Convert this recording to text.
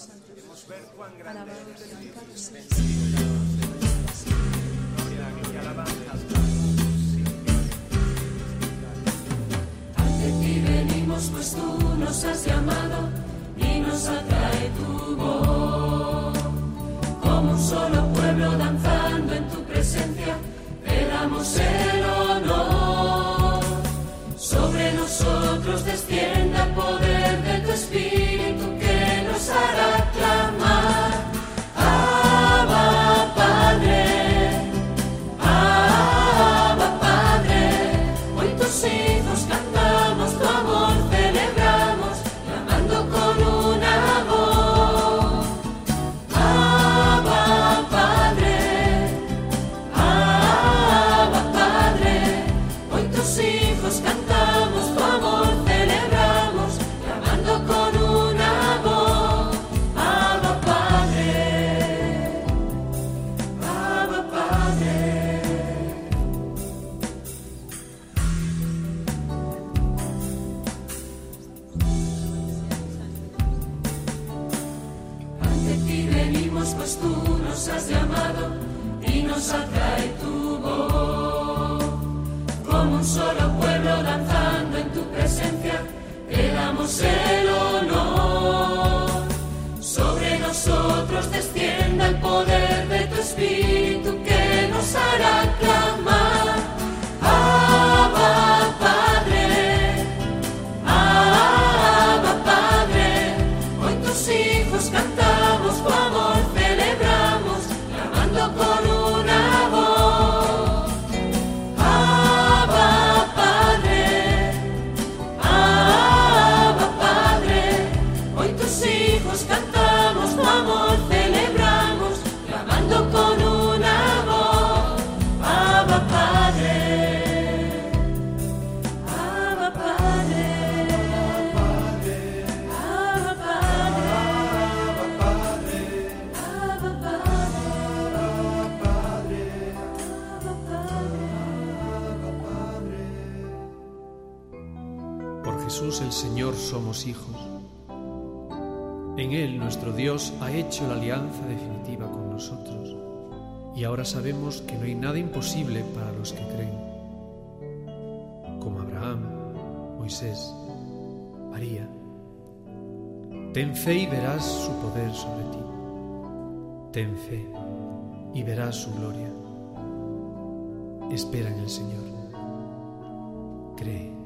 Queremos ver cuán grande. Ante ti venimos, pues tú nos has llamado y nos atrae tu voz. Como un solo pueblo danzando en tu presencia, te damos el honor. Sobre nosotros descienda tú nos has llamado y nos atrae tu voz. Como un solo pueblo danzando en tu presencia, te damos Jesús el Señor somos hijos. En Él nuestro Dios ha hecho la alianza definitiva con nosotros. Y ahora sabemos que no hay nada imposible para los que creen. Como Abraham, Moisés, María. Ten fe y verás su poder sobre ti. Ten fe y verás su gloria. Espera en el Señor. Cree.